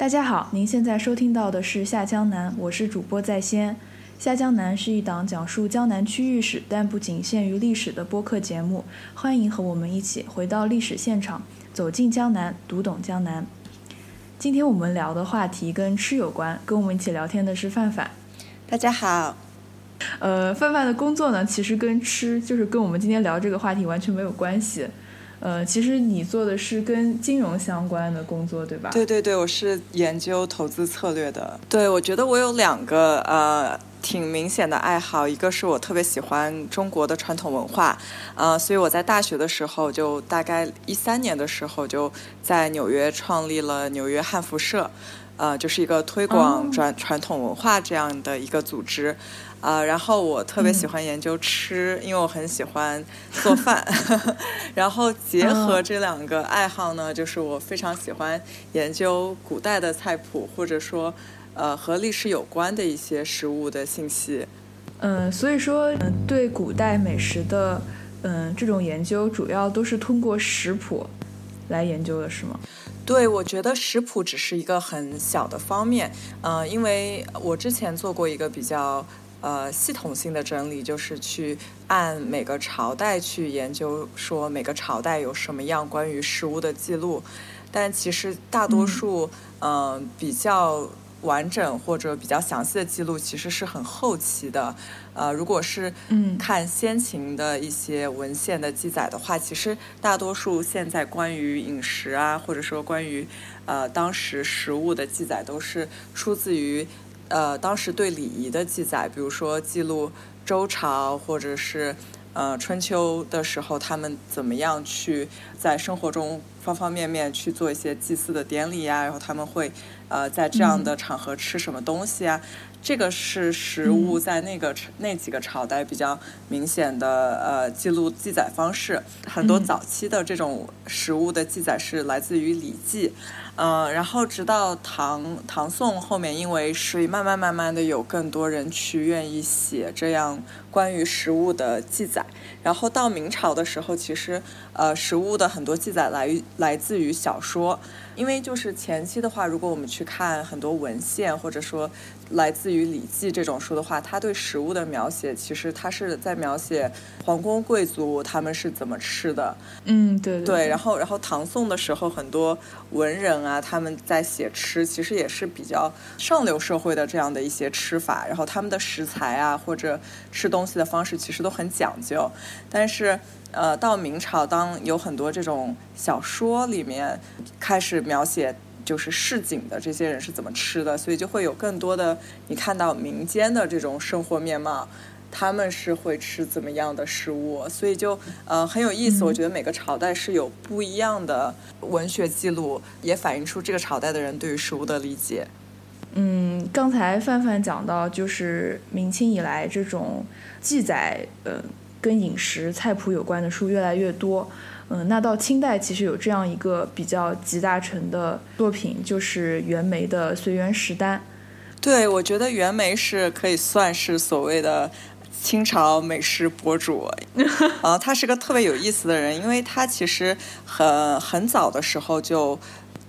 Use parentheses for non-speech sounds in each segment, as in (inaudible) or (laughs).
大家好，您现在收听到的是下江南，我是主播在先。下江南是一档讲述江南区域史，但不仅限于历史的播客节目。欢迎和我们一起回到历史现场，走进江南，读懂江南。今天我们聊的话题跟吃有关，跟我们一起聊天的是范范。大家好。呃，范范的工作呢，其实跟吃，就是跟我们今天聊这个话题完全没有关系。呃，其实你做的是跟金融相关的工作，对吧？对对对，我是研究投资策略的。对，我觉得我有两个呃挺明显的爱好，一个是我特别喜欢中国的传统文化，呃，所以我在大学的时候就大概一三年的时候就在纽约创立了纽约汉服社，呃，就是一个推广传传统文化这样的一个组织。啊，然后我特别喜欢研究吃，因为我很喜欢做饭。(laughs) 然后结合这两个爱好呢，就是我非常喜欢研究古代的菜谱，或者说呃和历史有关的一些食物的信息。嗯，所以说嗯对古代美食的嗯这种研究，主要都是通过食谱来研究的，是吗？对，我觉得食谱只是一个很小的方面。嗯，因为我之前做过一个比较。呃，系统性的整理就是去按每个朝代去研究，说每个朝代有什么样关于食物的记录。但其实大多数，嗯，比较完整或者比较详细的记录，其实是很后期的。呃，如果是看先秦的一些文献的记载的话，其实大多数现在关于饮食啊，或者说关于呃当时食物的记载，都是出自于。呃，当时对礼仪的记载，比如说记录周朝或者是呃春秋的时候，他们怎么样去在生活中方方面面去做一些祭祀的典礼呀，然后他们会呃在这样的场合吃什么东西啊？这个是食物在那个那几个朝代比较明显的呃记录记载方式。很多早期的这种食物的记载是来自于《礼记》。嗯，然后直到唐唐宋后面，因为是慢慢慢慢的有更多人去愿意写这样关于食物的记载，然后到明朝的时候，其实呃食物的很多记载来于来自于小说。因为就是前期的话，如果我们去看很多文献，或者说来自于《礼记》这种书的话，它对食物的描写，其实它是在描写皇宫贵族他们是怎么吃的。嗯，对对。然后，然后唐宋的时候，很多文人啊，他们在写吃，其实也是比较上流社会的这样的一些吃法。然后他们的食材啊，或者吃东西的方式，其实都很讲究。但是。呃，到明朝，当有很多这种小说里面开始描写就是市井的这些人是怎么吃的，所以就会有更多的你看到民间的这种生活面貌，他们是会吃怎么样的食物，所以就呃很有意思。我觉得每个朝代是有不一样的文学记录，也反映出这个朝代的人对于食物的理解。嗯，刚才范范讲到，就是明清以来这种记载，呃。跟饮食菜谱有关的书越来越多，嗯，那到清代其实有这样一个比较集大成的作品，就是袁枚的《随园食单》。对，我觉得袁枚是可以算是所谓的清朝美食博主，(laughs) 啊，他是个特别有意思的人，因为他其实很很早的时候就。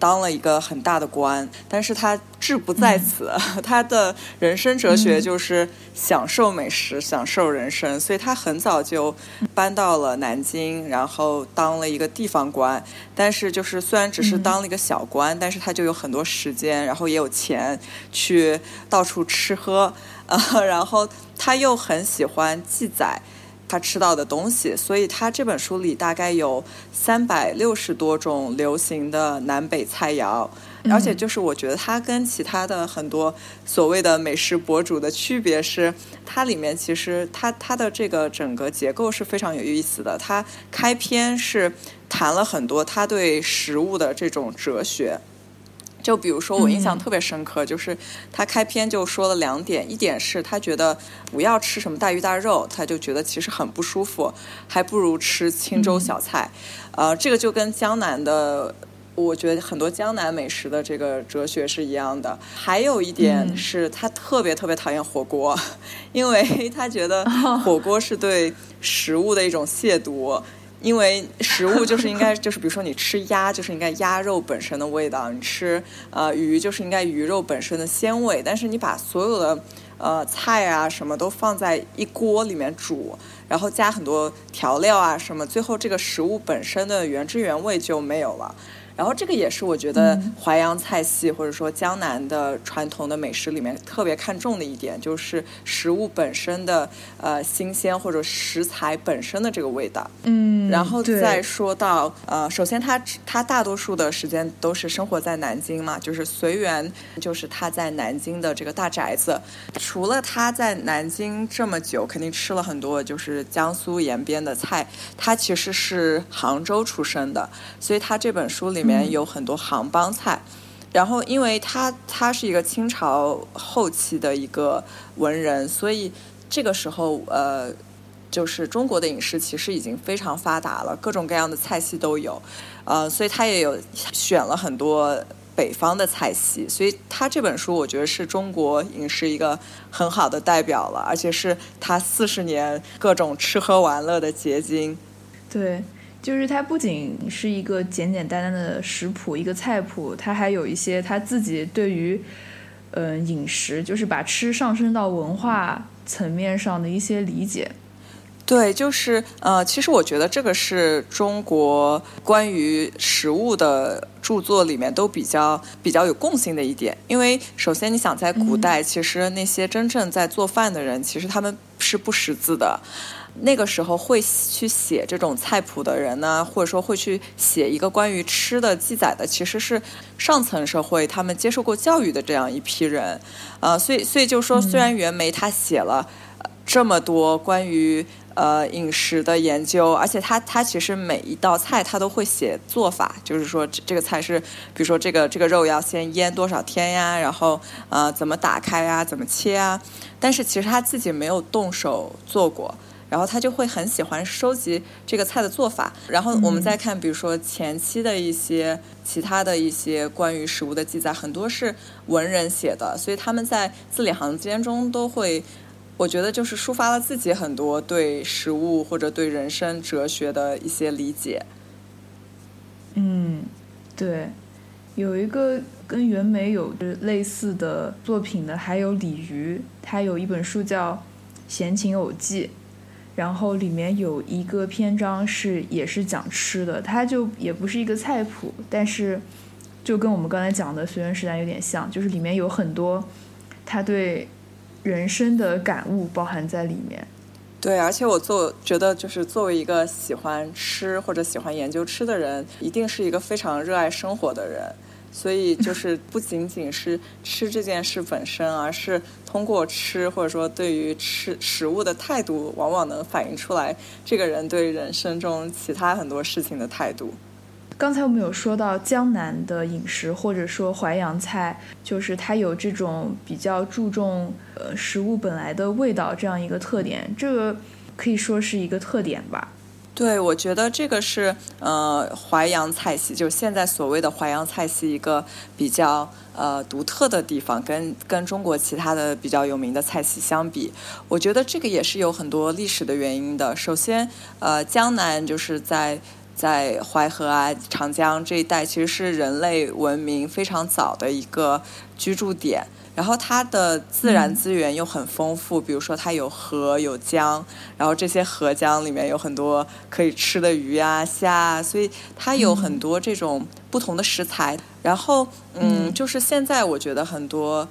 当了一个很大的官，但是他志不在此，(laughs) 他的人生哲学就是享受美食，享受人生，所以他很早就搬到了南京，然后当了一个地方官。但是就是虽然只是当了一个小官，但是他就有很多时间，然后也有钱去到处吃喝，啊，(laughs) 然后他又很喜欢记载。他吃到的东西，所以他这本书里大概有三百六十多种流行的南北菜肴，而且就是我觉得他跟其他的很多所谓的美食博主的区别是，它里面其实它它的这个整个结构是非常有意思的。它开篇是谈了很多他对食物的这种哲学。就比如说，我印象特别深刻，就是他开篇就说了两点，一点是他觉得不要吃什么大鱼大肉，他就觉得其实很不舒服，还不如吃清粥小菜。呃，这个就跟江南的，我觉得很多江南美食的这个哲学是一样的。还有一点是他特别特别讨厌火锅，因为 (laughs) 他觉得火锅是对食物的一种亵渎。因为食物就是应该就是比如说你吃鸭就是应该鸭肉本身的味道，你吃呃鱼就是应该鱼肉本身的鲜味，但是你把所有的呃菜啊什么都放在一锅里面煮，然后加很多调料啊什么，最后这个食物本身的原汁原味就没有了。然后这个也是我觉得淮扬菜系或者说江南的传统的美食里面特别看重的一点，就是食物本身的呃新鲜或者食材本身的这个味道。嗯，然后再说到呃，首先他他大多数的时间都是生活在南京嘛，就是随缘，就是他在南京的这个大宅子。除了他在南京这么久，肯定吃了很多就是江苏沿边的菜。他其实是杭州出生的，所以他这本书里面。有很多杭帮菜，然后因为他他是一个清朝后期的一个文人，所以这个时候呃，就是中国的饮食其实已经非常发达了，各种各样的菜系都有，呃，所以他也有选了很多北方的菜系，所以他这本书我觉得是中国饮食一个很好的代表了，而且是他四十年各种吃喝玩乐的结晶，对。就是它不仅是一个简简单单的食谱，一个菜谱，它还有一些他自己对于，嗯，饮食，就是把吃上升到文化层面上的一些理解。对，就是呃，其实我觉得这个是中国关于食物的著作里面都比较比较有共性的一点，因为首先你想在古代，其实那些真正在做饭的人，其实他们是不识字的。那个时候会去写这种菜谱的人呢，或者说会去写一个关于吃的记载的，其实是上层社会他们接受过教育的这样一批人，呃，所以所以就说，虽然袁枚他写了这么多关于呃饮食的研究，而且他他其实每一道菜他都会写做法，就是说这个菜是，比如说这个这个肉要先腌多少天呀，然后呃怎么打开呀，怎么切啊，但是其实他自己没有动手做过。然后他就会很喜欢收集这个菜的做法，然后我们再看，比如说前期的一些其他的一些关于食物的记载，很多是文人写的，所以他们在字里行间中都会，我觉得就是抒发了自己很多对食物或者对人生哲学的一些理解。嗯，对，有一个跟袁枚有类似的作品的，还有李渔，他有一本书叫《闲情偶记》。然后里面有一个篇章是也是讲吃的，它就也不是一个菜谱，但是就跟我们刚才讲的《随缘时代》有点像，就是里面有很多他对人生的感悟包含在里面。对，而且我做觉得就是作为一个喜欢吃或者喜欢研究吃的人，一定是一个非常热爱生活的人。所以就是不仅仅是吃这件事本身，而是通过吃或者说对于吃食物的态度，往往能反映出来这个人对人生中其他很多事情的态度。刚才我们有说到江南的饮食，或者说淮扬菜，就是它有这种比较注重呃食物本来的味道这样一个特点，这个可以说是一个特点吧。对，我觉得这个是呃淮扬菜系，就是现在所谓的淮扬菜系一个比较呃独特的地方，跟跟中国其他的比较有名的菜系相比，我觉得这个也是有很多历史的原因的。首先，呃，江南就是在在淮河啊、长江这一带，其实是人类文明非常早的一个居住点。然后它的自然资源又很丰富，比如说它有河有江，然后这些河江里面有很多可以吃的鱼啊虾啊，所以它有很多这种不同的食材。然后嗯，就是现在我觉得很多。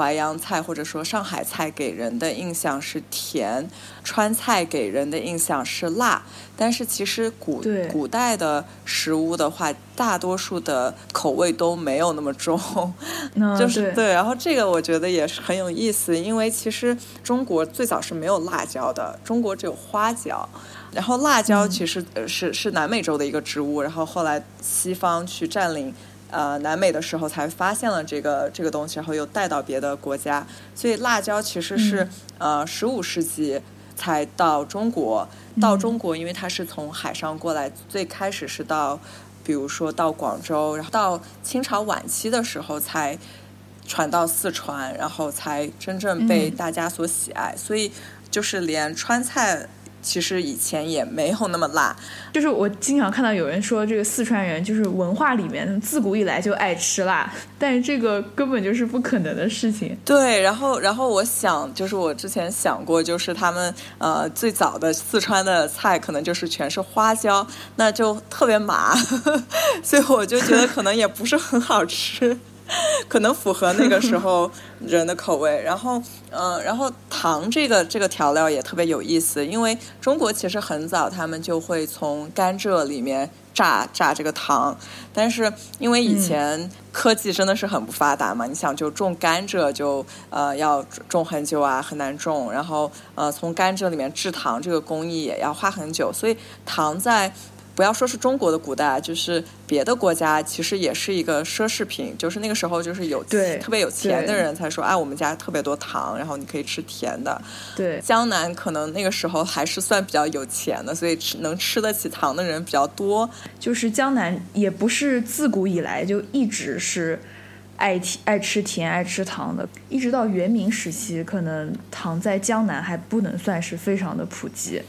淮扬菜或者说上海菜给人的印象是甜，川菜给人的印象是辣，但是其实古古代的食物的话，大多数的口味都没有那么重 (laughs) (laughs) 就是对。然后这个我觉得也是很有意思，因为其实中国最早是没有辣椒的，中国只有花椒，然后辣椒其实是是南美洲的一个植物，然后后来西方去占领。呃，南美的时候才发现了这个这个东西，然后又带到别的国家，所以辣椒其实是呃十五世纪才到中国。到中国，因为它是从海上过来，最开始是到，比如说到广州，然后到清朝晚期的时候才传到四川，然后才真正被大家所喜爱。所以就是连川菜其实以前也没有那么辣。就是我经常看到有人说，这个四川人就是文化里面自古以来就爱吃辣，但是这个根本就是不可能的事情。对，然后然后我想，就是我之前想过，就是他们呃最早的四川的菜可能就是全是花椒，那就特别麻，(laughs) 所以我就觉得可能也不是很好吃。可能符合那个时候人的口味，然后，嗯，然后糖这个这个调料也特别有意思，因为中国其实很早他们就会从甘蔗里面榨榨这个糖，但是因为以前科技真的是很不发达嘛，你想就种甘蔗就呃要种很久啊，很难种，然后呃从甘蔗里面制糖这个工艺也要花很久，所以糖在。不要说是中国的古代，就是别的国家，其实也是一个奢侈品。就是那个时候，就是有特别有钱的人才说：“哎，我们家特别多糖，然后你可以吃甜的。”对，江南可能那个时候还是算比较有钱的，所以吃能吃得起糖的人比较多。就是江南也不是自古以来就一直是爱甜、爱吃甜、爱吃糖的，一直到元明时期，可能糖在江南还不能算是非常的普及。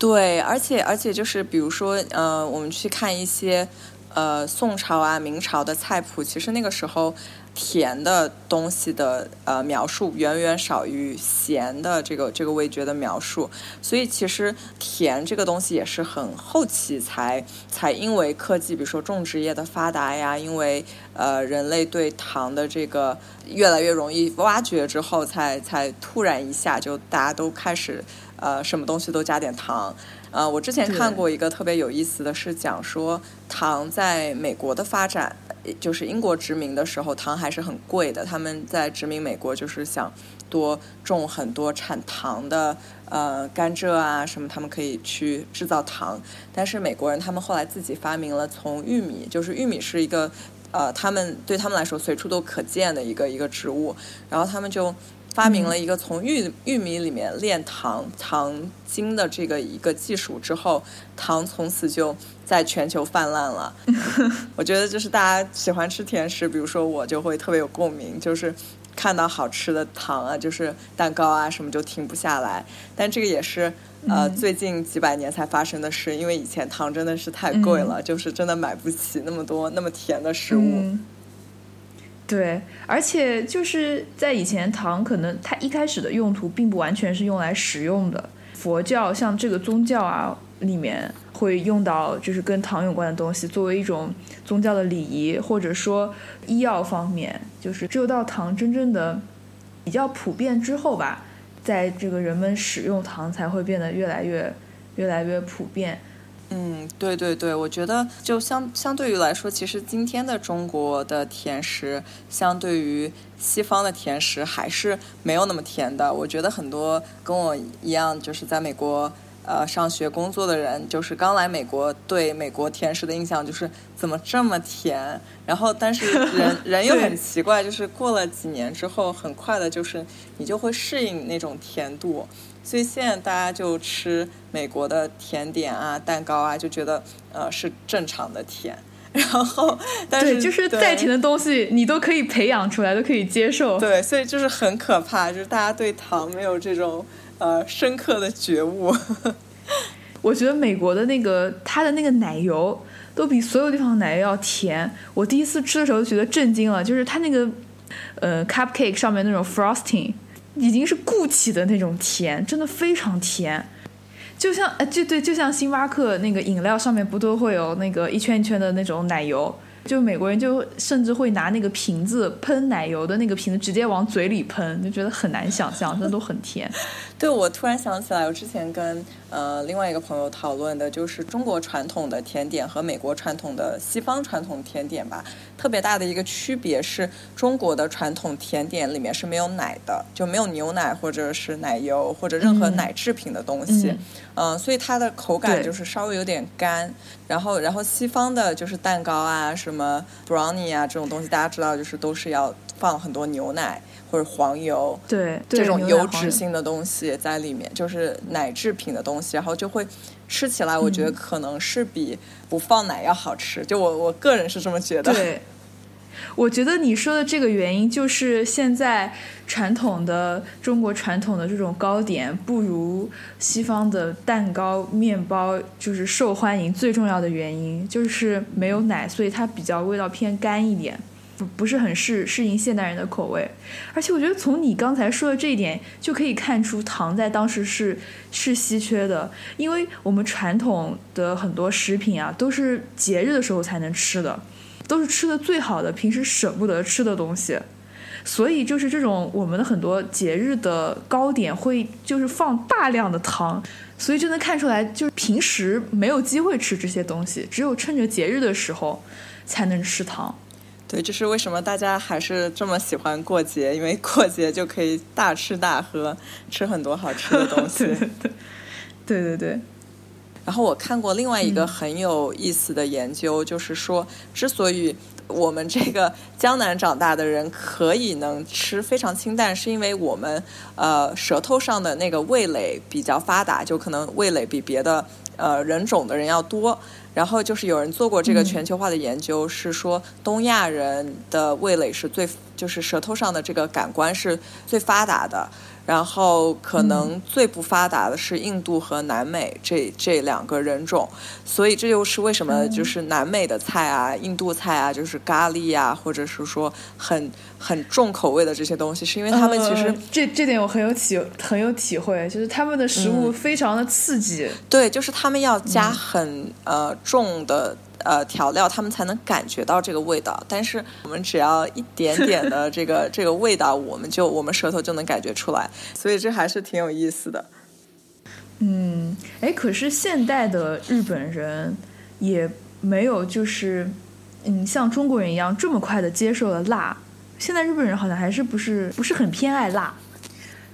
对，而且而且就是比如说，呃，我们去看一些呃宋朝啊、明朝的菜谱，其实那个时候甜的东西的呃描述远远少于咸的这个这个味觉的描述，所以其实甜这个东西也是很后期才才因为科技，比如说种植业的发达呀，因为呃人类对糖的这个越来越容易挖掘之后，才才突然一下就大家都开始。呃，什么东西都加点糖。呃，我之前看过一个特别有意思的是讲说，糖在美国的发展，就是英国殖民的时候，糖还是很贵的。他们在殖民美国，就是想多种很多产糖的呃甘蔗啊什么，他们可以去制造糖。但是美国人他们后来自己发明了从玉米，就是玉米是一个呃，他们对他们来说随处都可见的一个一个植物，然后他们就。发明了一个从玉玉米里面炼糖糖精的这个一个技术之后，糖从此就在全球泛滥了。(laughs) 我觉得就是大家喜欢吃甜食，比如说我就会特别有共鸣，就是看到好吃的糖啊，就是蛋糕啊什么就停不下来。但这个也是呃最近几百年才发生的事，因为以前糖真的是太贵了，就是真的买不起那么多那么甜的食物。对，而且就是在以前，糖可能它一开始的用途并不完全是用来食用的。佛教像这个宗教啊，里面会用到就是跟糖有关的东西，作为一种宗教的礼仪，或者说医药方面，就是只有到糖真正的比较普遍之后吧，在这个人们使用糖才会变得越来越越来越普遍。嗯，对对对，我觉得就相相对于来说，其实今天的中国的甜食，相对于西方的甜食还是没有那么甜的。我觉得很多跟我一样，就是在美国呃上学工作的人，就是刚来美国，对美国甜食的印象就是怎么这么甜。然后，但是 (laughs) 人人又很奇怪，就是过了几年之后，很快的就是你就会适应那种甜度。所以现在大家就吃美国的甜点啊、蛋糕啊，就觉得呃是正常的甜。(laughs) 然后，但是就是再甜的东西，你都可以培养出来，都可以接受。对，所以就是很可怕，就是大家对糖没有这种呃深刻的觉悟。(laughs) 我觉得美国的那个它的那个奶油都比所有地方的奶油要甜。我第一次吃的时候就觉得震惊了，就是它那个呃 cupcake 上面那种 frosting。已经是固体的那种甜，真的非常甜，就像哎，就对，就像星巴克那个饮料上面不都会有那个一圈一圈的那种奶油。就美国人就甚至会拿那个瓶子喷奶油的那个瓶子直接往嘴里喷，就觉得很难想象，真的都很甜。(laughs) 对，我突然想起来，我之前跟呃另外一个朋友讨论的，就是中国传统的甜点和美国传统的西方传统甜点吧。特别大的一个区别是中国的传统甜点里面是没有奶的，就没有牛奶或者是奶油或者任何奶制品的东西。嗯，所以它的口感就是稍微有点干。然后，然后西方的就是蛋糕啊，什么 brownie 啊这种东西，大家知道就是都是要放很多牛奶或者黄油，对这种油脂性的东西在里面，就是奶制品的东西，然后就会吃起来，我觉得可能是比不放奶要好吃。就我我个人是这么觉得。对，我觉得你说的这个原因，就是现在传统的中国传统的这种糕点不如西方的蛋糕、面包就是受欢迎最重要的原因，就是没有奶，所以它比较味道偏干一点。不不是很适适应现代人的口味，而且我觉得从你刚才说的这一点就可以看出糖在当时是是稀缺的，因为我们传统的很多食品啊都是节日的时候才能吃的，都是吃的最好的，平时舍不得吃的东西，所以就是这种我们的很多节日的糕点会就是放大量的糖，所以就能看出来，就是平时没有机会吃这些东西，只有趁着节日的时候才能吃糖。对，这是为什么大家还是这么喜欢过节，因为过节就可以大吃大喝，吃很多好吃的东西。(laughs) 对对对。然后我看过另外一个很有意思的研究，就是说，之所以我们这个江南长大的人可以能吃非常清淡，是因为我们呃舌头上的那个味蕾比较发达，就可能味蕾比别的呃人种的人要多。然后就是有人做过这个全球化的研究，是说东亚人的味蕾是最，就是舌头上的这个感官是最发达的。然后可能最不发达的是印度和南美这这两个人种，所以这就是为什么就是南美的菜啊、印度菜啊，就是咖喱啊，或者是说很很重口味的这些东西，是因为他们其实这这点我很有体很有体会，就是他们的食物非常的刺激，对，就是他们要加很呃重的。呃，调料他们才能感觉到这个味道，但是我们只要一点点的这个这个味道，我们就我们舌头就能感觉出来，所以这还是挺有意思的。嗯，哎，可是现代的日本人也没有就是嗯像中国人一样这么快的接受了辣，现在日本人好像还是不是不是很偏爱辣。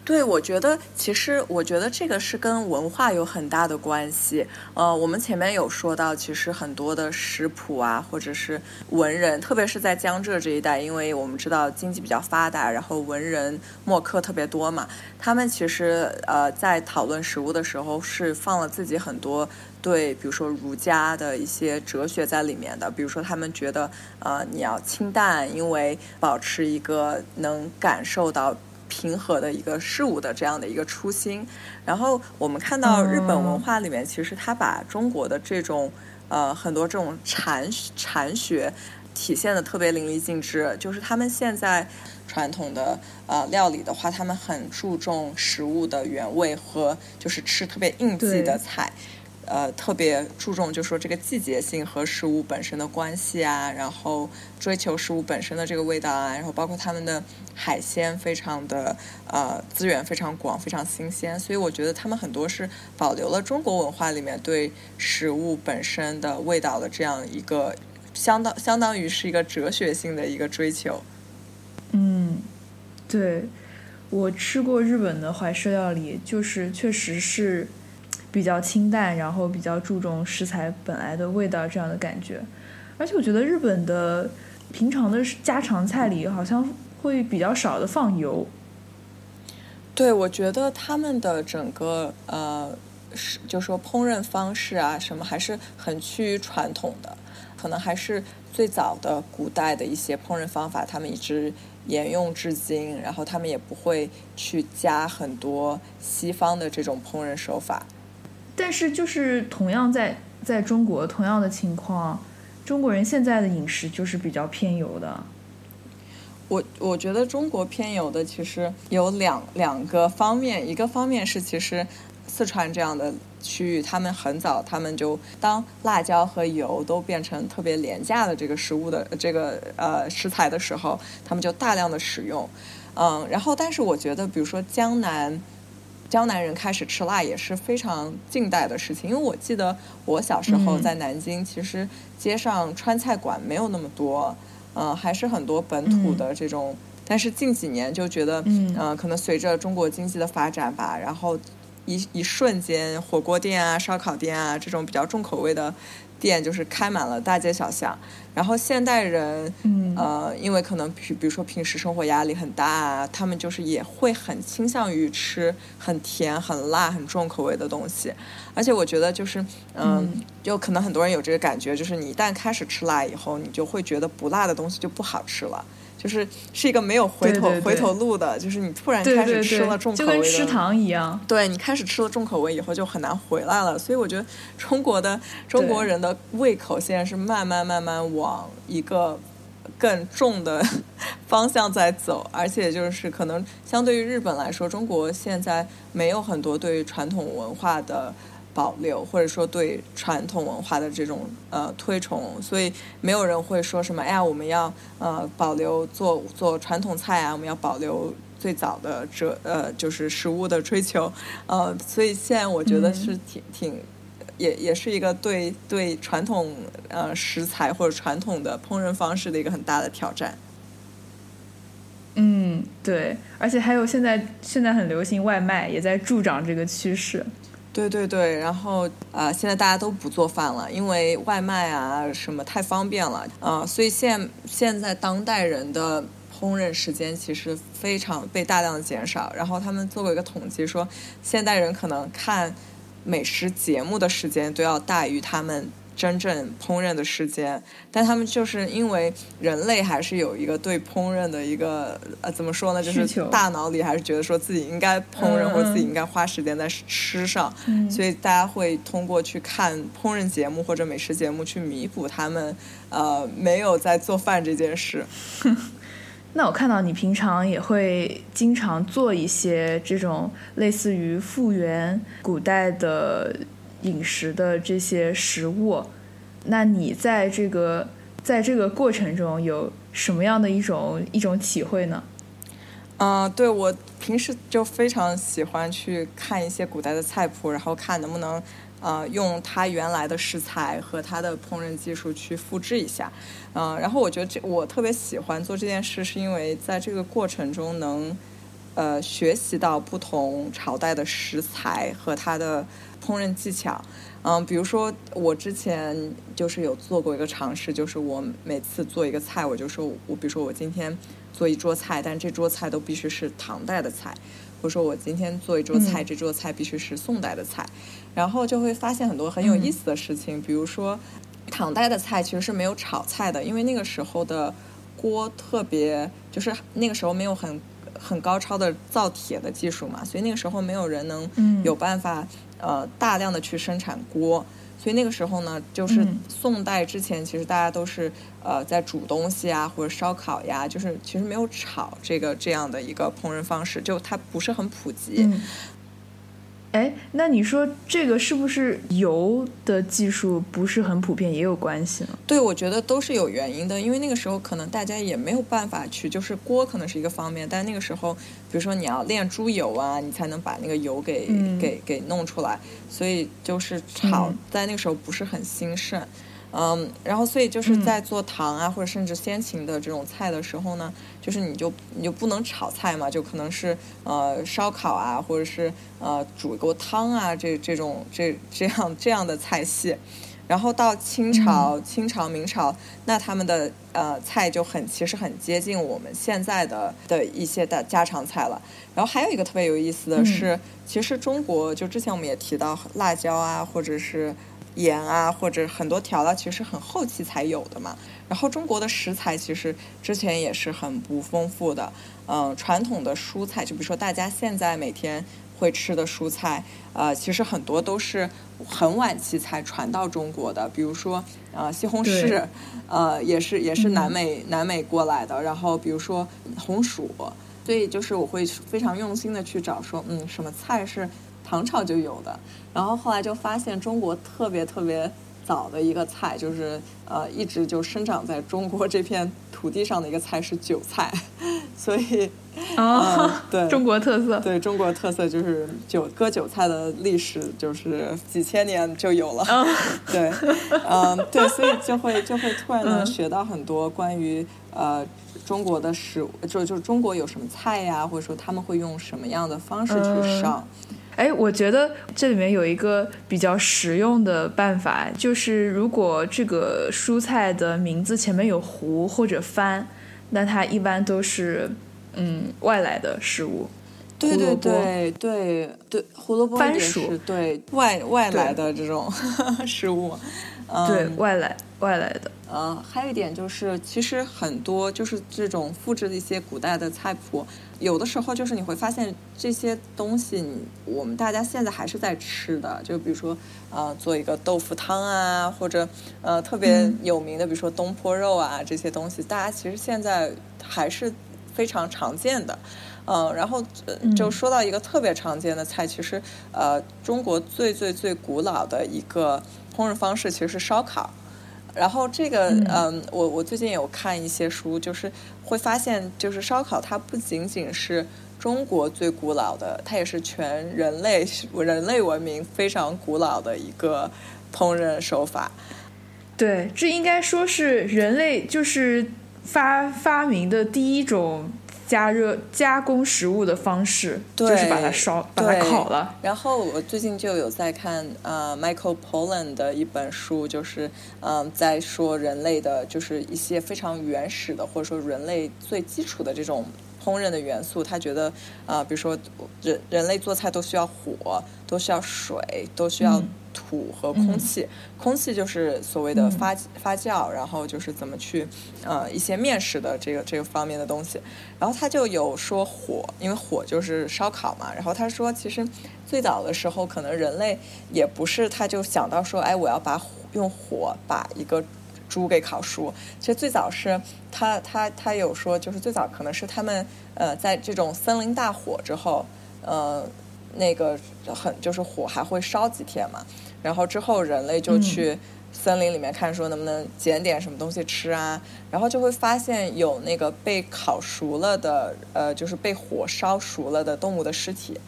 对，我觉得其实我觉得这个是跟文化有很大的关系。呃，我们前面有说到，其实很多的食谱啊，或者是文人，特别是在江浙这一带，因为我们知道经济比较发达，然后文人墨客特别多嘛，他们其实呃在讨论食物的时候是放了自己很多对，比如说儒家的一些哲学在里面的。比如说他们觉得呃你要清淡，因为保持一个能感受到。平和的一个事物的这样的一个初心，然后我们看到日本文化里面，其实他把中国的这种呃很多这种禅禅学体现的特别淋漓尽致。就是他们现在传统的呃料理的话，他们很注重食物的原味和就是吃特别应季的菜。呃，特别注重就说这个季节性和食物本身的关系啊，然后追求食物本身的这个味道啊，然后包括他们的海鲜非常的呃资源非常广，非常新鲜，所以我觉得他们很多是保留了中国文化里面对食物本身的味道的这样一个相当相当于是一个哲学性的一个追求。嗯，对，我吃过日本的怀石料理，就是确实是。比较清淡，然后比较注重食材本来的味道这样的感觉，而且我觉得日本的平常的家常菜里好像会比较少的放油。对，我觉得他们的整个呃，是就说烹饪方式啊什么还是很趋于传统的，可能还是最早的古代的一些烹饪方法，他们一直沿用至今，然后他们也不会去加很多西方的这种烹饪手法。但是，就是同样在在中国同样的情况，中国人现在的饮食就是比较偏油的。我我觉得中国偏油的其实有两两个方面，一个方面是其实四川这样的区域，他们很早他们就当辣椒和油都变成特别廉价的这个食物的这个呃食材的时候，他们就大量的使用。嗯，然后但是我觉得，比如说江南。江南人开始吃辣也是非常近代的事情，因为我记得我小时候在南京，其实街上川菜馆没有那么多，嗯，还是很多本土的这种。但是近几年就觉得，嗯，可能随着中国经济的发展吧，然后一一瞬间，火锅店啊、烧烤店啊这种比较重口味的店就是开满了大街小巷。然后现代人，嗯呃，因为可能比比如说平时生活压力很大啊，他们就是也会很倾向于吃很甜、很辣、很重口味的东西。而且我觉得就是，嗯，嗯就可能很多人有这个感觉，就是你一旦开始吃辣以后，你就会觉得不辣的东西就不好吃了。就是是一个没有回头回头路的，就是你突然开始吃了，重口味的，就跟吃糖一样。对你开始吃了重口味以后就很难回来了，所以我觉得中国的中国人的胃口现在是慢慢慢慢往一个更重的方向在走，而且就是可能相对于日本来说，中国现在没有很多对于传统文化的。保留或者说对传统文化的这种呃推崇，所以没有人会说什么哎呀，我们要呃保留做做传统菜啊，我们要保留最早的这呃就是食物的追求，呃，所以现在我觉得是挺、挺也也是一个对对传统呃食材或者传统的烹饪方式的一个很大的挑战。嗯，对，而且还有现在现在很流行外卖，也在助长这个趋势。对对对，然后啊，现在大家都不做饭了，因为外卖啊什么太方便了啊、所以现现在当代人的烹饪时间其实非常被大量的减少。然后他们做过一个统计说，现代人可能看美食节目的时间都要大于他们。真正烹饪的时间，但他们就是因为人类还是有一个对烹饪的一个呃怎么说呢，就是大脑里还是觉得说自己应该烹饪嗯或者自己应该花时间在吃上，嗯、所以大家会通过去看烹饪节目或者美食节目去弥补他们呃没有在做饭这件事。(laughs) 那我看到你平常也会经常做一些这种类似于复原古代的。饮食的这些食物，那你在这个在这个过程中有什么样的一种一种体会呢？嗯、对我平时就非常喜欢去看一些古代的菜谱，然后看能不能呃用它原来的食材和它的烹饪技术去复制一下。嗯、然后我觉得这我特别喜欢做这件事，是因为在这个过程中能呃学习到不同朝代的食材和它的。烹饪技巧，嗯，比如说我之前就是有做过一个尝试，就是我每次做一个菜，我就说我，比如说我今天做一桌菜，但这桌菜都必须是唐代的菜，或者说我今天做一桌菜，嗯、这桌菜必须是宋代的菜，然后就会发现很多很有意思的事情，嗯、比如说唐代的菜其实是没有炒菜的，因为那个时候的锅特别，就是那个时候没有很。很高超的造铁的技术嘛，所以那个时候没有人能有办法、嗯、呃大量的去生产锅，所以那个时候呢，就是宋代之前，其实大家都是呃在煮东西啊或者烧烤呀，就是其实没有炒这个这样的一个烹饪方式，就它不是很普及。嗯哎，那你说这个是不是油的技术不是很普遍也有关系呢？对，我觉得都是有原因的，因为那个时候可能大家也没有办法去，就是锅可能是一个方面，但那个时候，比如说你要炼猪油啊，你才能把那个油给、嗯、给给弄出来，所以就是炒、嗯、在那个时候不是很兴盛。嗯，然后所以就是在做糖啊，或者甚至先秦的这种菜的时候呢，就是你就你就不能炒菜嘛，就可能是呃烧烤啊，或者是呃煮一锅汤啊，这这种这这样这样的菜系。然后到清朝、嗯、清朝、明朝，那他们的呃菜就很其实很接近我们现在的的一些的家常菜了。然后还有一个特别有意思的是，嗯、其实中国就之前我们也提到辣椒啊，或者是。盐啊，或者很多调料其实很后期才有的嘛。然后中国的食材其实之前也是很不丰富的。嗯、呃，传统的蔬菜，就比如说大家现在每天会吃的蔬菜，呃，其实很多都是很晚期才传到中国的。比如说，呃，西红柿，呃，也是也是南美、嗯、南美过来的。然后比如说红薯，所以就是我会非常用心的去找说，嗯，什么菜是。唐朝就有的，然后后来就发现中国特别特别早的一个菜，就是呃一直就生长在中国这片土地上的一个菜是韭菜，所以啊、呃，(laughs) 对中国特色，对中国特色就是韭割韭菜的历史就是几千年就有了，哦、对，嗯、呃、对，所以就会就会突然 (laughs) 能学到很多关于呃。中国的食物，就就中国有什么菜呀，或者说他们会用什么样的方式去上？哎，我觉得这里面有一个比较实用的办法，就是如果这个蔬菜的名字前面有“胡”或者“番”，那它一般都是嗯外来的食物。对对对对对，胡萝卜番薯对外外来的这种 (laughs) 食物，对外来外来的。呃，还有一点就是，其实很多就是这种复制的一些古代的菜谱，有的时候就是你会发现这些东西，我们大家现在还是在吃的。就比如说，呃，做一个豆腐汤啊，或者呃特别有名的，比如说东坡肉啊这些东西，大家其实现在还是非常常见的。嗯，然后就说到一个特别常见的菜，其实呃，中国最最最古老的一个烹饪方式其实是烧烤。然后这个，嗯，我我最近有看一些书，就是会发现，就是烧烤它不仅仅是中国最古老的，它也是全人类人类文明非常古老的一个烹饪手法。对，这应该说是人类就是发发明的第一种。加热加工食物的方式，就是把它烧，把它烤了。然后我最近就有在看呃，Michael Pollan 的一本书，就是嗯，在说人类的，就是一些非常原始的，或者说人类最基础的这种烹饪的元素。他觉得啊，比如说人人类做菜都需要火，都需要水，都需要。土和空气，空气就是所谓的发发酵，然后就是怎么去呃一些面食的这个这个方面的东西。然后他就有说火，因为火就是烧烤嘛。然后他说，其实最早的时候，可能人类也不是他就想到说，哎，我要把用火把一个猪给烤熟。其实最早是他他他有说，就是最早可能是他们呃在这种森林大火之后，呃那个很就是火还会烧几天嘛。然后之后，人类就去森林里面看，说能不能捡点什么东西吃啊？然后就会发现有那个被烤熟了的，呃，就是被火烧熟了的动物的尸体。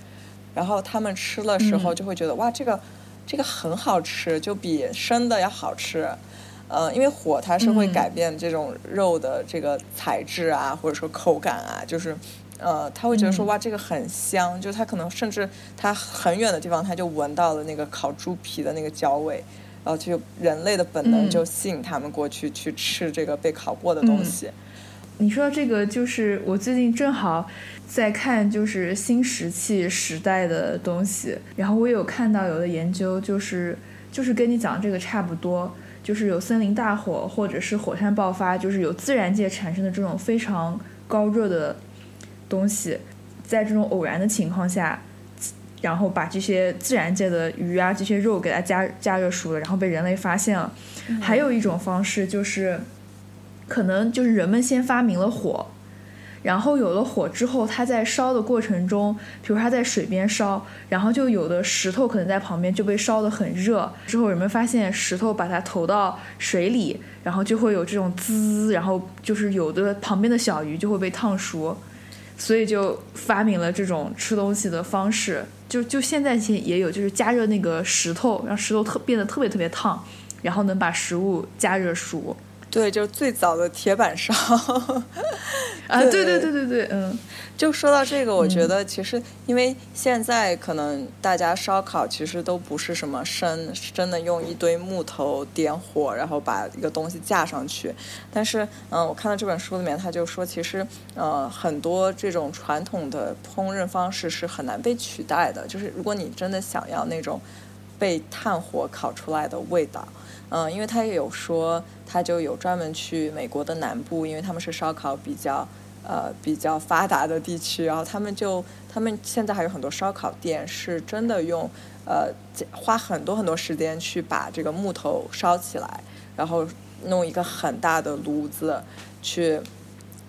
然后他们吃了时候就会觉得，哇，这个这个很好吃，就比生的要好吃。呃，因为火它是会改变这种肉的这个材质啊，或者说口感啊，就是。呃，他会觉得说哇，这个很香，就他可能甚至他很远的地方他就闻到了那个烤猪皮的那个焦味，然后就人类的本能就吸引他们过去去吃这个被烤过的东西。你说这个就是我最近正好在看就是新石器时代的东西，然后我有看到有的研究就是就是跟你讲这个差不多，就是有森林大火或者是火山爆发，就是有自然界产生的这种非常高热的。东西，在这种偶然的情况下，然后把这些自然界的鱼啊这些肉给它加加热熟了，然后被人类发现了。还有一种方式就是，可能就是人们先发明了火，然后有了火之后，它在烧的过程中，比如它在水边烧，然后就有的石头可能在旁边就被烧得很热。之后人们发现石头把它投到水里，然后就会有这种滋，然后就是有的旁边的小鱼就会被烫熟。所以就发明了这种吃东西的方式，就就现在其实也有，就是加热那个石头，让石头特变得特别特别烫，然后能把食物加热熟。对，就是最早的铁板烧。啊，(laughs) 对对对对对，嗯。就说到这个，我觉得其实因为现在可能大家烧烤其实都不是什么生，真的用一堆木头点火，然后把一个东西架上去。但是，嗯，我看到这本书里面，他就说，其实，呃，很多这种传统的烹饪方式是很难被取代的。就是如果你真的想要那种被炭火烤出来的味道，嗯，因为他也有说，他就有专门去美国的南部，因为他们是烧烤比较。呃，比较发达的地区，然后他们就，他们现在还有很多烧烤店，是真的用，呃，花很多很多时间去把这个木头烧起来，然后弄一个很大的炉子，去，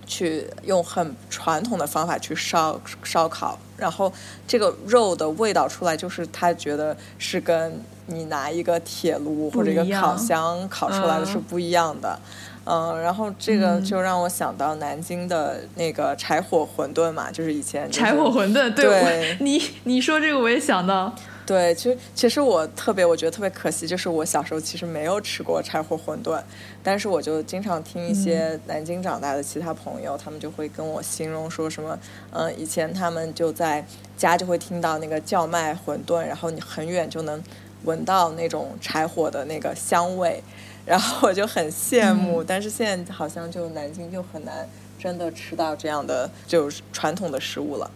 去用很传统的方法去烧烧烤，然后这个肉的味道出来，就是他觉得是跟你拿一个铁炉或者一个烤箱烤出来的是不一样的。嗯，然后这个就让我想到南京的那个柴火馄饨嘛，就是以前柴火馄饨。对，(laughs) 你你说这个我也想到。对，其实其实我特别，我觉得特别可惜，就是我小时候其实没有吃过柴火馄饨，但是我就经常听一些南京长大的其他朋友，他们就会跟我形容说什么，嗯，以前他们就在家就会听到那个叫卖馄饨，然后你很远就能闻到那种柴火的那个香味，(laughs) 然后我就很羡慕，但是现在好像就南京就很难真的吃到这样的就是传统的食物了。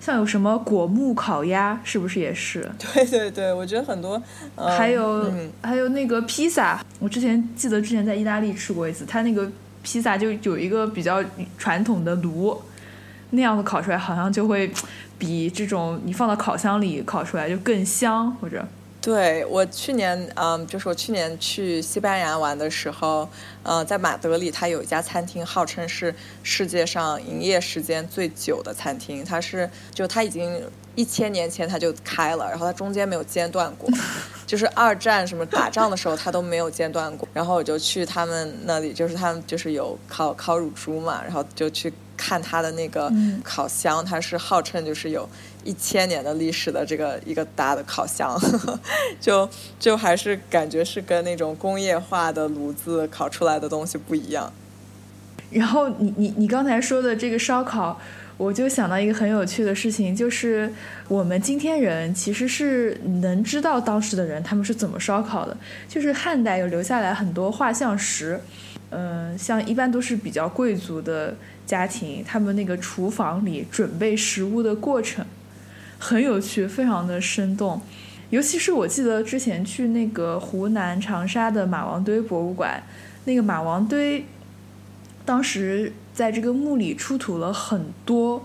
像有什么果木烤鸭，是不是也是？(laughs) 对对对，我觉得很多，还有还有那个披萨，我之前记得之前在意大利吃过一次，它那个披萨就有一个比较传统的炉，那样子烤出来好像就会比这种你放到烤箱里烤出来就更香，或者。对我去年，嗯，就是我去年去西班牙玩的时候，呃，在马德里，它有一家餐厅，号称是世界上营业时间最久的餐厅。它是，就它已经一千年前它就开了，然后它中间没有间断过，(laughs) 就是二战什么打仗的时候它都没有间断过。然后我就去他们那里，就是他们就是有烤烤乳猪嘛，然后就去看他的那个烤箱，它是号称就是有。一千年的历史的这个一个大的烤箱，(laughs) 就就还是感觉是跟那种工业化的炉子烤出来的东西不一样。然后你你你刚才说的这个烧烤，我就想到一个很有趣的事情，就是我们今天人其实是能知道当时的人他们是怎么烧烤的，就是汉代有留下来很多画像石，嗯，像一般都是比较贵族的家庭，他们那个厨房里准备食物的过程。很有趣，非常的生动，尤其是我记得之前去那个湖南长沙的马王堆博物馆，那个马王堆，当时在这个墓里出土了很多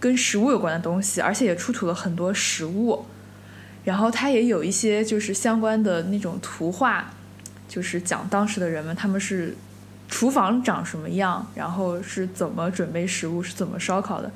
跟食物有关的东西，而且也出土了很多食物，然后它也有一些就是相关的那种图画，就是讲当时的人们他们是厨房长什么样，然后是怎么准备食物，是怎么烧烤的。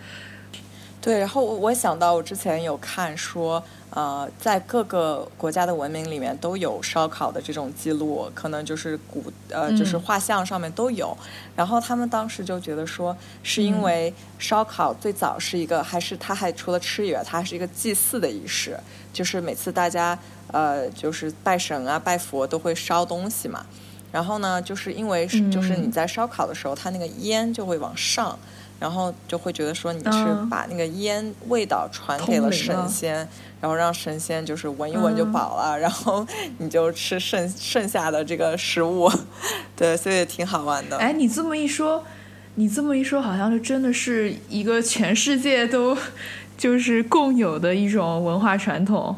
对，然后我想到我之前有看说，呃，在各个国家的文明里面都有烧烤的这种记录，可能就是古呃，就是画像上面都有。然后他们当时就觉得说，是因为烧烤最早是一个，还是它还除了吃以外，它还是一个祭祀的仪式，就是每次大家呃，就是拜神啊、拜佛都会烧东西嘛。然后呢，就是因为就是你在烧烤的时候，它那个烟就会往上。然后就会觉得说你是把那个烟味道传给了神仙，然后让神仙就是闻一闻就饱了，然后 (laughs) 你就吃剩剩下的这个食物，对，所以挺好玩的。哎，你这么一说，你这么一说，好像是真的是一个全世界都 (laughs) 就是共有的一种文化传统。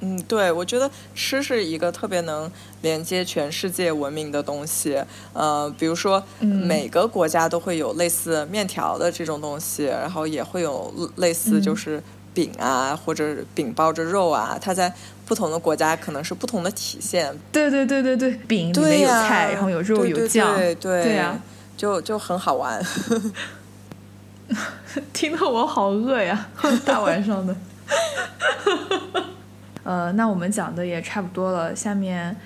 嗯，对，我觉得吃是一个特别能连接全世界文明的东西。呃，比如说，每个国家都会有类似面条的这种东西，然后也会有类似就是饼啊，或者饼包着肉啊，它在不同的国家可能是不同的体现。对对对对对，饼里面有菜，然后有肉有酱，对对呀，就就很好玩。(laughs) 听得我好饿呀，(laughs) 大晚上的。(laughs) 呃，那我们讲的也差不多了。下面，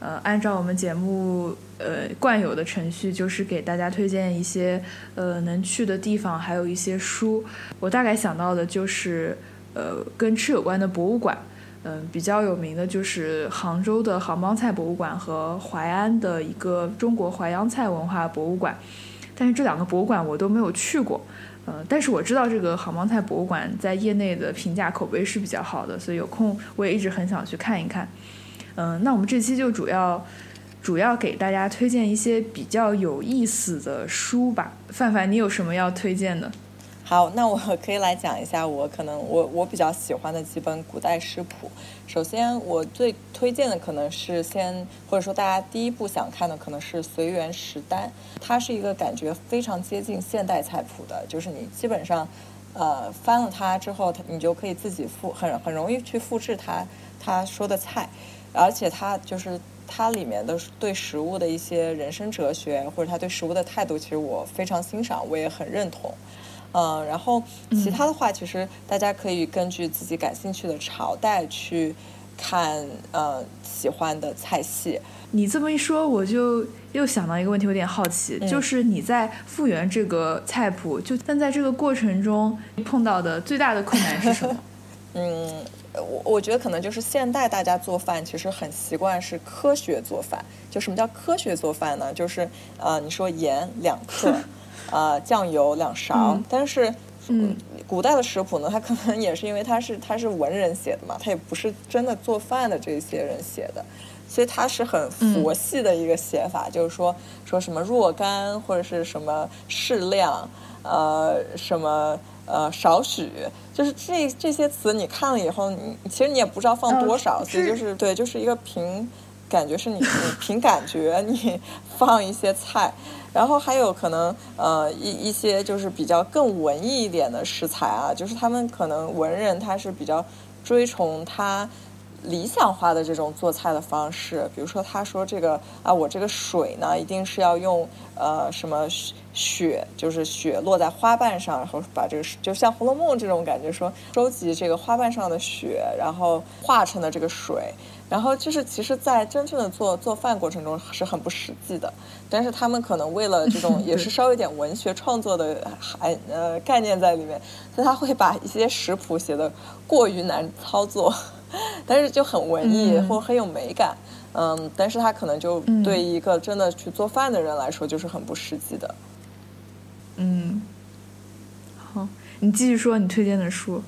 呃，按照我们节目呃惯有的程序，就是给大家推荐一些呃能去的地方，还有一些书。我大概想到的就是呃跟吃有关的博物馆，嗯，比较有名的就是杭州的杭帮菜博物馆和淮安的一个中国淮扬菜文化博物馆。但是这两个博物馆我都没有去过。呃，但是我知道这个好帮菜博物馆在业内的评价口碑是比较好的，所以有空我也一直很想去看一看。嗯，那我们这期就主要主要给大家推荐一些比较有意思的书吧。范范，你有什么要推荐的？好，那我可以来讲一下我可能我我比较喜欢的几本古代食谱。首先，我最推荐的可能是先，或者说大家第一步想看的可能是《随园食单》，它是一个感觉非常接近现代菜谱的，就是你基本上，呃，翻了它之后，你就可以自己复，很很容易去复制它他说的菜，而且它就是它里面的对食物的一些人生哲学，或者他对食物的态度，其实我非常欣赏，我也很认同。嗯，然后其他的话，其实大家可以根据自己感兴趣的朝代去看，呃，喜欢的菜系。你这么一说，我就又想到一个问题，有点好奇，就是你在复原这个菜谱，就但在这个过程中碰到的最大的困难是什么？(laughs) 嗯，我我觉得可能就是现代大家做饭其实很习惯是科学做饭。就什么叫科学做饭呢？就是呃，你说盐两克，(laughs) 呃，酱油两勺，但是嗯，古代的食谱呢，它可能也是因为它是它是文人写的嘛，它也不是真的做饭的这些人写的。所以它是很佛系的一个写法，就是说说什么若干或者是什么适量，呃，什么呃少许，就是这这些词你看了以后，你其实你也不知道放多少，所以就是对，就是一个凭感觉是你你凭感觉你 (laughs) 放一些菜，然后还有可能呃一一些就是比较更文艺一点的食材啊，就是他们可能文人他是比较追崇他。理想化的这种做菜的方式，比如说他说这个啊，我这个水呢，一定是要用呃什么雪，就是雪落在花瓣上，然后把这个就像《红楼梦》这种感觉，说收集这个花瓣上的雪，然后化成的这个水，然后就是其实，在真正的做做饭过程中是很不实际的，但是他们可能为了这种 (laughs) 也是稍微点文学创作的含呃概念在里面，所以他会把一些食谱写的过于难操作。但是就很文艺或很有美感，嗯，但是他可能就对一个真的去做饭的人来说就是很不实际的。嗯，好，你继续说你推荐的书。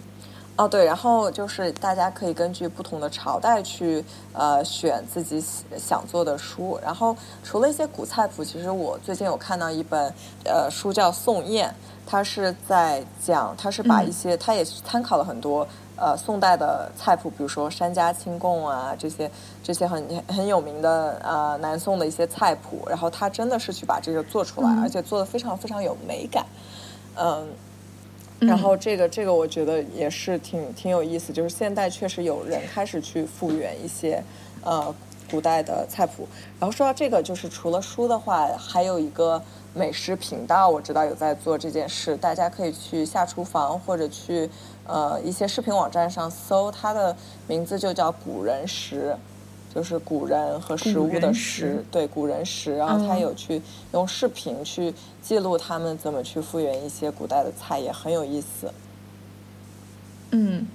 哦，对，然后就是大家可以根据不同的朝代去呃选自己想做的书。然后除了一些古菜谱，其实我最近有看到一本呃书叫《宋宴》，它是在讲，它是把一些，它也参考了很多。呃，宋代的菜谱，比如说《山家清供》啊，这些这些很很有名的呃南宋的一些菜谱，然后他真的是去把这个做出来，而且做的非常非常有美感，嗯，然后这个这个我觉得也是挺挺有意思，就是现代确实有人开始去复原一些呃古代的菜谱，然后说到这个，就是除了书的话，还有一个美食频道，我知道有在做这件事，大家可以去下厨房或者去。呃，一些视频网站上搜，它的名字就叫“古人食”，就是古人和食物的食，对，古人食。然后他有去用视频去记录他们怎么去复原一些古代的菜，也很有意思。嗯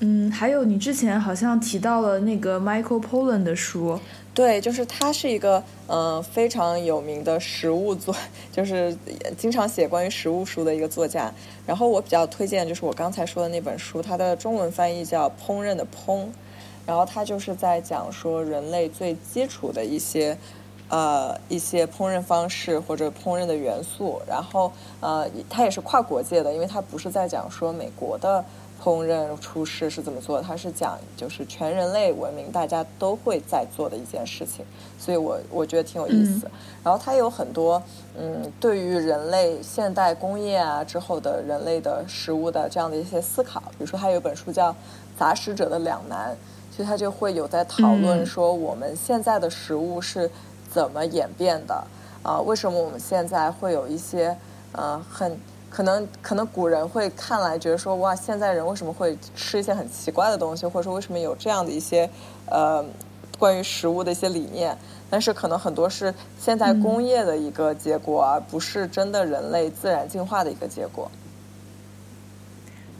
嗯，还有你之前好像提到了那个 Michael Pollan 的书。对，就是他是一个嗯非常有名的食物作，(laughs) 就是经常写关于食物书的一个作家。然后我比较推荐就是我刚才说的那本书，它的中文翻译叫《烹饪的烹》，然后他就是在讲说人类最基础的一些呃一些烹饪方式或者烹饪的元素。然后呃，他也是跨国界的，因为他不是在讲说美国的。烹饪厨师是怎么做？它是讲就是全人类文明大家都会在做的一件事情，所以我我觉得挺有意思。然后它有很多嗯，对于人类现代工业啊之后的人类的食物的这样的一些思考。比如说，他有一本书叫《杂食者的两难》，其实他就会有在讨论说我们现在的食物是怎么演变的啊？为什么我们现在会有一些呃很。可能可能古人会看来觉得说哇，现在人为什么会吃一些很奇怪的东西，或者说为什么有这样的一些呃关于食物的一些理念？但是可能很多是现在工业的一个结果，而不是真的人类自然进化的一个结果。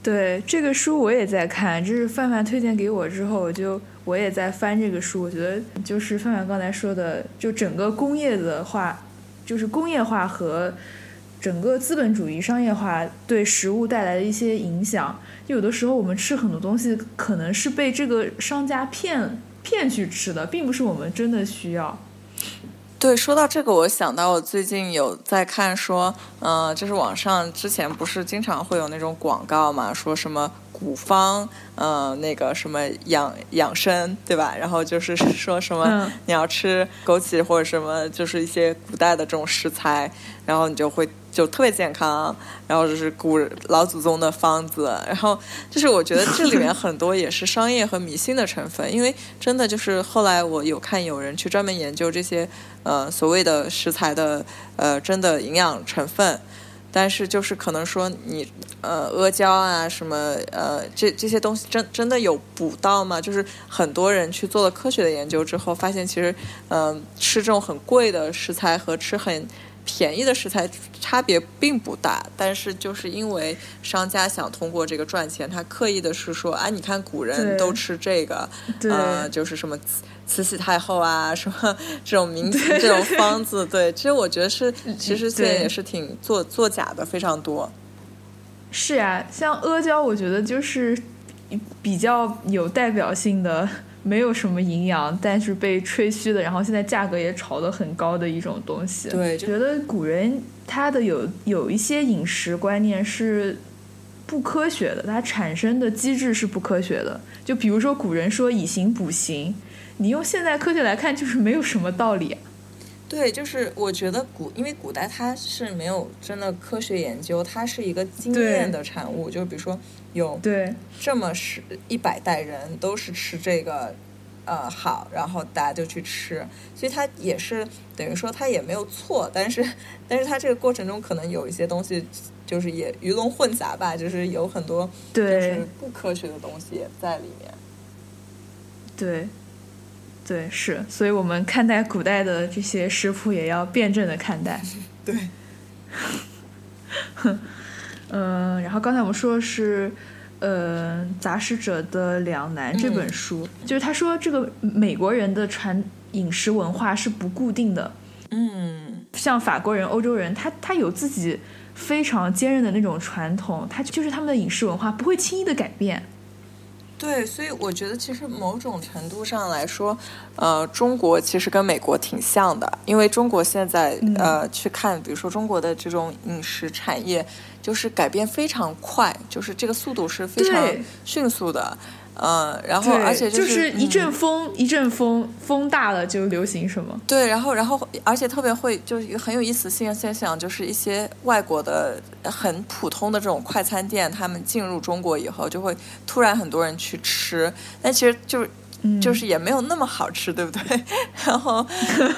对这个书我也在看，这是范范推荐给我之后，我就我也在翻这个书。我觉得就是范范刚才说的，就整个工业的话，就是工业化和。整个资本主义商业化对食物带来的一些影响，有的时候我们吃很多东西，可能是被这个商家骗骗去吃的，并不是我们真的需要。对，说到这个，我想到我最近有在看，说，嗯，就是网上之前不是经常会有那种广告嘛，说什么古方，嗯，那个什么养养生，对吧？然后就是说什么你要吃枸杞或者什么，就是一些古代的这种食材，然后你就会。就特别健康，然后就是古老祖宗的方子，然后就是我觉得这里面很多也是商业和迷信的成分，因为真的就是后来我有看有人去专门研究这些呃所谓的食材的呃真的营养成分，但是就是可能说你呃阿胶啊什么呃这这些东西真真的有补到吗？就是很多人去做了科学的研究之后，发现其实嗯吃这种很贵的食材和吃很便宜的食材差别并不大，但是就是因为商家想通过这个赚钱，他刻意的是说，哎，你看古人都吃这个，呃，就是什么慈慈禧太后啊，什么这种名这种方子，对，其实我觉得是，其实现在也是挺作作假的非常多。是呀，像阿胶，我觉得就是比较有代表性的。没有什么营养，但是被吹嘘的，然后现在价格也炒得很高的一种东西。对，觉得古人他的有有一些饮食观念是不科学的，它产生的机制是不科学的。就比如说古人说以形补形，你用现代科学来看，就是没有什么道理。对，就是我觉得古，因为古代它是没有真的科学研究，它是一个经验的产物。就比如说有对这么十一百代人都是吃这个，呃，好，然后大家就去吃，所以它也是等于说它也没有错，但是但是它这个过程中可能有一些东西就是也鱼龙混杂吧，就是有很多就是不科学的东西在里面。对。对，是，所以我们看待古代的这些食谱也要辩证的看待。对，嗯，(laughs) 然后刚才我们说的是，呃，《杂食者的两难》这本书，就是他说这个美国人的传饮食文化是不固定的。嗯，像法国人、欧洲人，他他有自己非常坚韧的那种传统，他就是他们的饮食文化不会轻易的改变。对，所以我觉得其实某种程度上来说，呃，中国其实跟美国挺像的，因为中国现在呃去看，比如说中国的这种饮食产业，就是改变非常快，就是这个速度是非常迅速的。嗯，然后而且就是一阵风，一阵风，风大了就流行什么？对，然后然后而且特别会，就是一个很有意思现现象，就是一些外国的很普通的这种快餐店，他们进入中国以后，就会突然很多人去吃，但其实就是就是也没有那么好吃，对不对？(laughs) 然后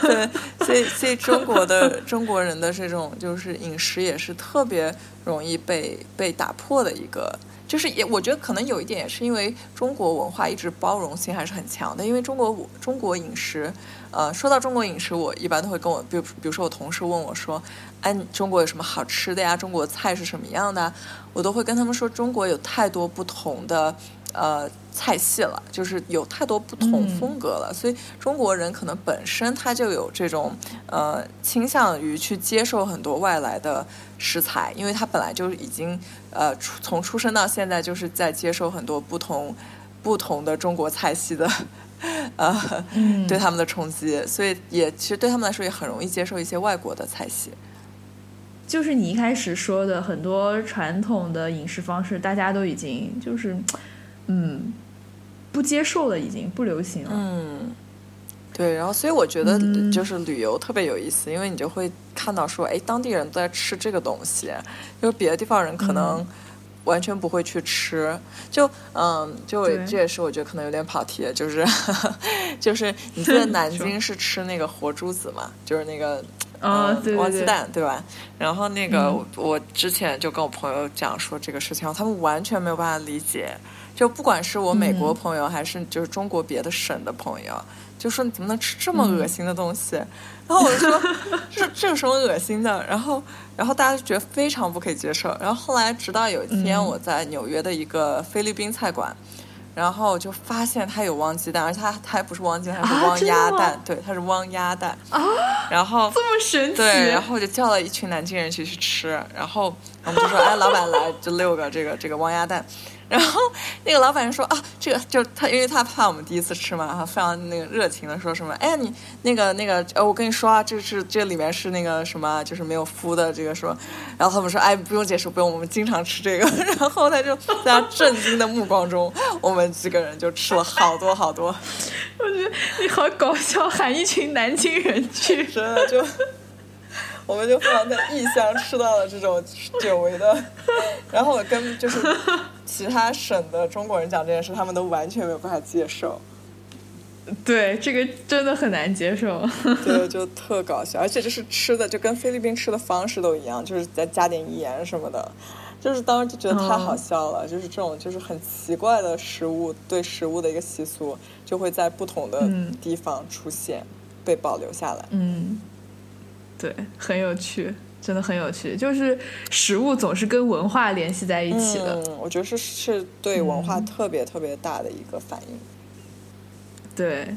对，所以所以中国的 (laughs) 中国人的这种就是饮食也是特别容易被被打破的一个。就是也，我觉得可能有一点也是因为中国文化一直包容性还是很强的。因为中国中国饮食，呃，说到中国饮食，我一般都会跟我，比如比如说我同事问我说，哎，中国有什么好吃的呀？中国菜是什么样的？我都会跟他们说，中国有太多不同的。呃，菜系了，就是有太多不同风格了，所以中国人可能本身他就有这种呃倾向于去接受很多外来的食材，因为他本来就已经呃从出生到现在就是在接受很多不同 (laughs) 不同的中国菜系的 (laughs) 呃对他们的冲击，所以也其实对他们来说也很容易接受一些外国的菜系。就是你一开始说的很多传统的饮食方式，大家都已经就是。嗯，不接受了，已经不流行了。嗯，对，然后所以我觉得就是旅游特别有意思，因为你就会看到说，哎，当地人都在吃这个东西，因为别的地方人可能完全不会去吃。就嗯，就这也是我觉得可能有点跑题，就是 (laughs) 就是你记得南京是吃那个活珠子嘛，(laughs) 就是那个嗯汪鸡蛋对吧？然后那个我之前就跟我朋友讲说这个事情，他们完全没有办法理解。就不管是我美国朋友，还是就是中国别的省的朋友，就说你怎么能吃这么恶心的东西？(laughs) 然后我就说这这有什么恶心的？然后然后大家就觉得非常不可以接受。然后后来直到有一天我在纽约的一个菲律宾菜馆，然后就发现它有汪鸡蛋，而且它它还不是汪鸡蛋，它是汪鸭蛋，对，它是汪鸭蛋啊。然后这么神奇，对，然后我就叫了一群南京人去去吃，然后我们就说哎，老板来这六个这个这个汪鸭蛋。然后那个老板说啊，这个就他，因为他怕我们第一次吃嘛，然后非常那个热情的说什么，哎呀你那个那个呃，我跟你说啊，这是这里面是那个什么，就是没有敷的这个说，然后他们说哎不用解释不用，我们经常吃这个，(laughs) 然后他就在他震惊的目光中，我们几个人就吃了好多好多。我觉得你好搞笑，喊一群南京人去，真的就。我们就非常在异乡吃到了这种久违的，(laughs) 然后我跟就是其他省的中国人讲这件事，他们都完全没有办法接受。对，这个真的很难接受。(laughs) (laughs) 对，就特搞笑，而且就是吃的就跟菲律宾吃的方式都一样，就是再加点盐什么的，就是当时就觉得太好笑了。就是这种就是很奇怪的食物，对食物的一个习俗，就会在不同的地方出现，被保留下来。嗯。对，很有趣，真的很有趣。就是食物总是跟文化联系在一起的。嗯，我觉得是是对文化特别特别大的一个反应。对。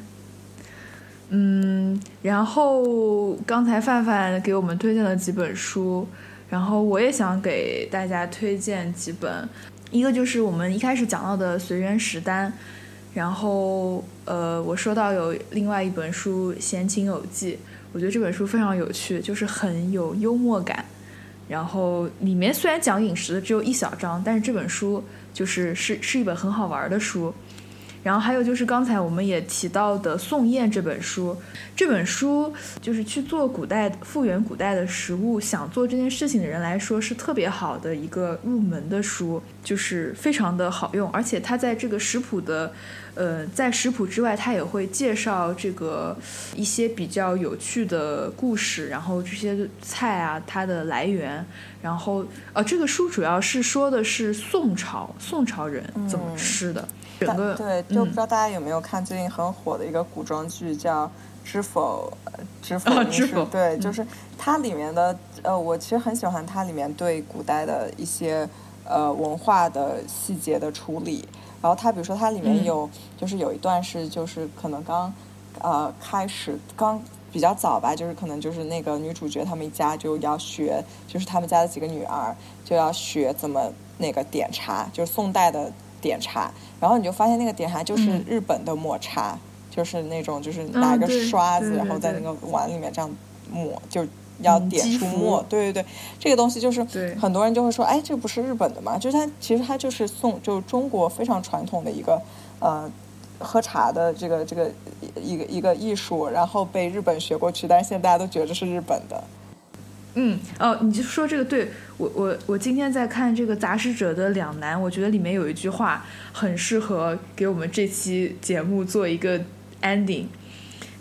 嗯，然后刚才范范给我们推荐了几本书，然后我也想给大家推荐几本。一个就是我们一开始讲到的随缘食单，然后呃，我说到有另外一本书《闲情偶记》，我觉得这本书非常有趣，就是很有幽默感。然后里面虽然讲饮食的只有一小章，但是这本书就是是是一本很好玩的书。然后还有就是刚才我们也提到的《宋宴》这本书，这本书就是去做古代复原古代的食物，想做这件事情的人来说是特别好的一个入门的书，就是非常的好用，而且它在这个食谱的，呃，在食谱之外，它也会介绍这个一些比较有趣的故事，然后这些菜啊它的来源，然后呃，这个书主要是说的是宋朝宋朝人怎么吃的。整个对，就不知道大家有没有看最近很火的一个古装剧，叫《知否知否》。知否对，就是它里面的呃，我其实很喜欢它里面对古代的一些呃文化的细节的处理。然后它比如说它里面有，就是有一段是就是可能刚呃开始刚比较早吧，就是可能就是那个女主角他们一家就要学，就是他们家的几个女儿就要学怎么那个点茶，就是宋代的。点茶，然后你就发现那个点茶就是日本的抹茶，就是那种就是拿一个刷子，然后在那个碗里面这样抹，就要点出沫。对对对，这个东西就是很多人就会说，哎，这不是日本的嘛？就是它其实它就是宋，就中国非常传统的一个呃喝茶的这个这个一个一个艺术，然后被日本学过去，但是现在大家都觉得是日本的。嗯哦，你就说这个对我我我今天在看这个杂食者的两难，我觉得里面有一句话很适合给我们这期节目做一个 ending。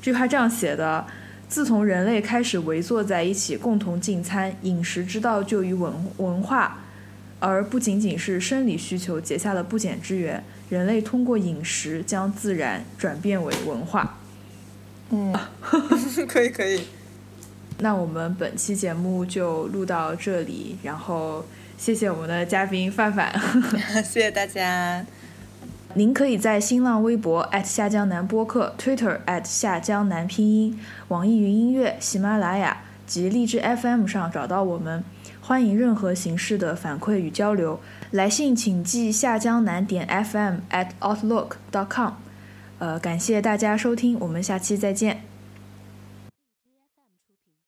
这句话这样写的：自从人类开始围坐在一起共同进餐，饮食之道就与文文化，而不仅仅是生理需求结下了不减之缘。人类通过饮食将自然转变为文化。嗯，(laughs) 可以可以。那我们本期节目就录到这里，然后谢谢我们的嘉宾范范，(laughs) 谢谢大家。您可以在新浪微博下江南播客、Twitter 下江南拼音、网易云音乐、喜马拉雅及荔枝 FM 上找到我们。欢迎任何形式的反馈与交流，来信请寄下江南点 FM at outlook dot com。呃，感谢大家收听，我们下期再见。